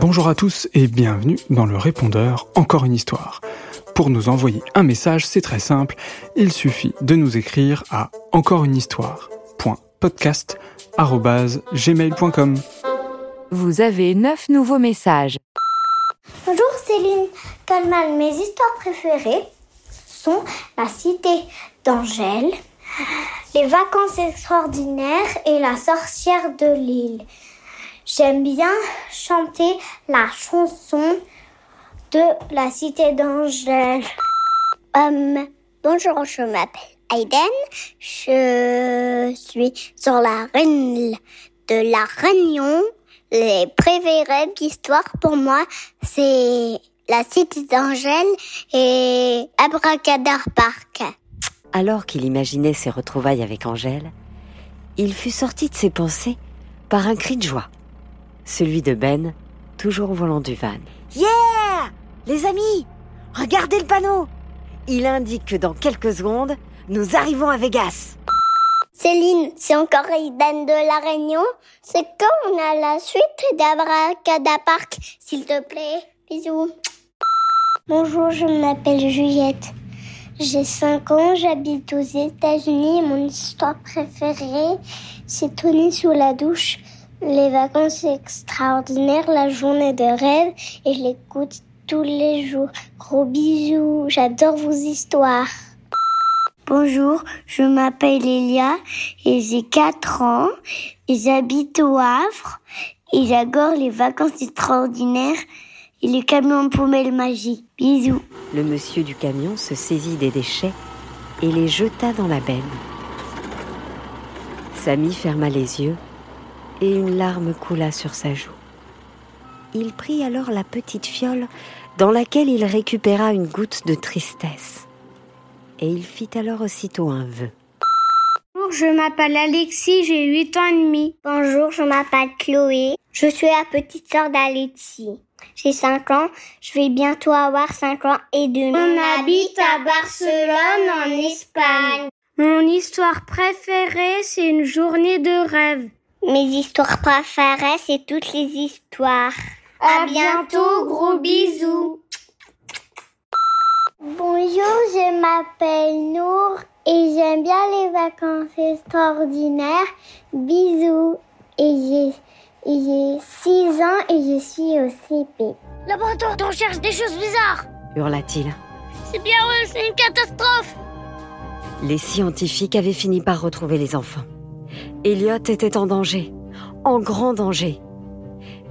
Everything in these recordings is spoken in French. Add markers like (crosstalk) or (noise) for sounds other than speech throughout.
Bonjour à tous et bienvenue dans le répondeur Encore une histoire. Pour nous envoyer un message, c'est très simple, il suffit de nous écrire à encoreunehistoire.podcast@gmail.com. Vous avez 9 nouveaux messages. Bonjour Céline Coleman, mes histoires préférées sont La Cité d'Angèle, Les Vacances extraordinaires et La sorcière de l'île. J'aime bien chanter la chanson de La Cité d'Angèle. Euh, bonjour, je m'appelle Aiden. Je suis sur la reine de la Réunion. Les préférés d'histoire pour moi, c'est la cité d'Angèle et Abracadabra Park. Alors qu'il imaginait ses retrouvailles avec Angèle, il fut sorti de ses pensées par un cri de joie. Celui de Ben, toujours au volant du van. Yeah Les amis Regardez le panneau Il indique que dans quelques secondes, nous arrivons à Vegas. Céline, c'est encore Aiden de la Réunion. C'est quand on a la suite d'Abracadabra Park, s'il te plaît? Bisous. Bonjour, je m'appelle Juliette. J'ai 5 ans, j'habite aux États-Unis. Mon histoire préférée, c'est Tony sous la douche, les vacances extraordinaires, la journée de rêve, et je l'écoute tous les jours. Gros bisous, j'adore vos histoires. Bonjour, je m'appelle Elia et j'ai 4 ans et j'habite au Havre et j'adore les vacances extraordinaires et les camions poubelles magiques. Bisous. Le monsieur du camion se saisit des déchets et les jeta dans la benne. Samy ferma les yeux et une larme coula sur sa joue. Il prit alors la petite fiole dans laquelle il récupéra une goutte de tristesse. Et il fit alors aussitôt un vœu. Bonjour, je m'appelle Alexis, j'ai 8 ans et demi. Bonjour, je m'appelle Chloé. Je suis la petite sœur d'Alexis. J'ai 5 ans, je vais bientôt avoir 5 ans et demi. On habite à Barcelone, en Espagne. Mon histoire préférée, c'est une journée de rêve. Mes histoires préférées, c'est toutes les histoires. À, bientôt, gros bisous. Bonjour, je m'appelle Nour et j'aime bien les vacances extraordinaires. Bisous. Et j'ai, j'ai 6 ans et je suis au CP. Là-bas, on cherche des choses bizarres. hurla-t-il. C'est bien vrai, c'est une catastrophe. Les scientifiques avaient fini par retrouver les enfants. Elliot était en danger, en grand danger.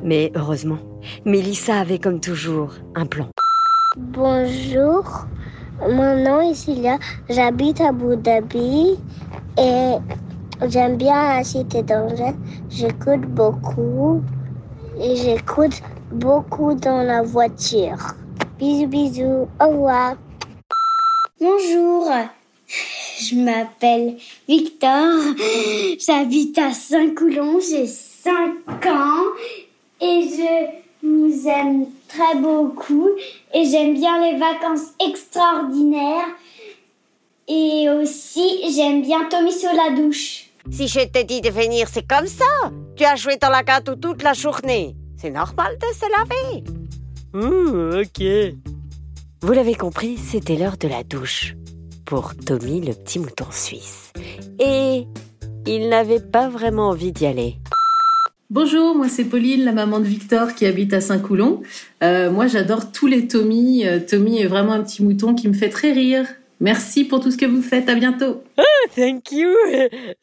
Mais heureusement, Mélissa avait comme toujours un plan. Bonjour, mon nom est Cilia, j'habite à Abu Dhabi et j'aime bien la cité d'Angers. J'écoute beaucoup et j'écoute beaucoup dans la voiture. Bisous, bisous, au revoir. Bonjour, je m'appelle Victor, j'habite à Saint-Coulon, j'ai 5 ans et je vous aime très beaucoup et j'aime bien les vacances extraordinaires et aussi j'aime bien Tommy sur la douche. Si je t'ai dit de venir, c'est comme ça. Tu as joué dans la gâteau toute la journée. C'est normal de se laver. Ouh, ok. Vous l'avez compris, c'était l'heure de la douche pour Tommy le petit mouton suisse. Et il n'avait pas vraiment envie d'y aller. Bonjour, moi c'est Pauline, la maman de Victor qui habite à Saint-Coulon. Euh, moi j'adore tous les Tommy. Euh, Tommy est vraiment un petit mouton qui me fait très rire. Merci pour tout ce que vous faites. À bientôt. Ah, thank you.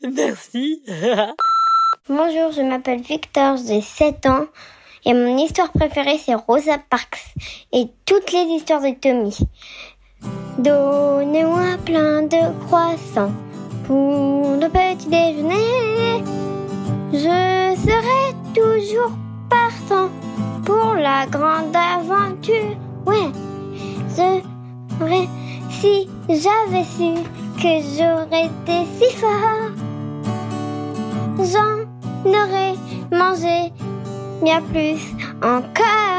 (laughs) Merci. (laughs) Bonjour, je m'appelle Victor, j'ai 7 ans et mon histoire préférée c'est Rosa Parks et toutes les histoires de Tommy. Donnez-moi plein de croissants pour le petit déjeuner. Je serai toujours partant pour la grande aventure. Ouais, je serais si j'avais su que j'aurais été si fort. J'en aurais mangé bien plus encore.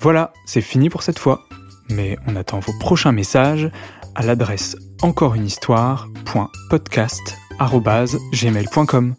Voilà, c'est fini pour cette fois. Mais on attend vos prochains messages à l'adresse encoreunehistoire.podcast.gmail.com.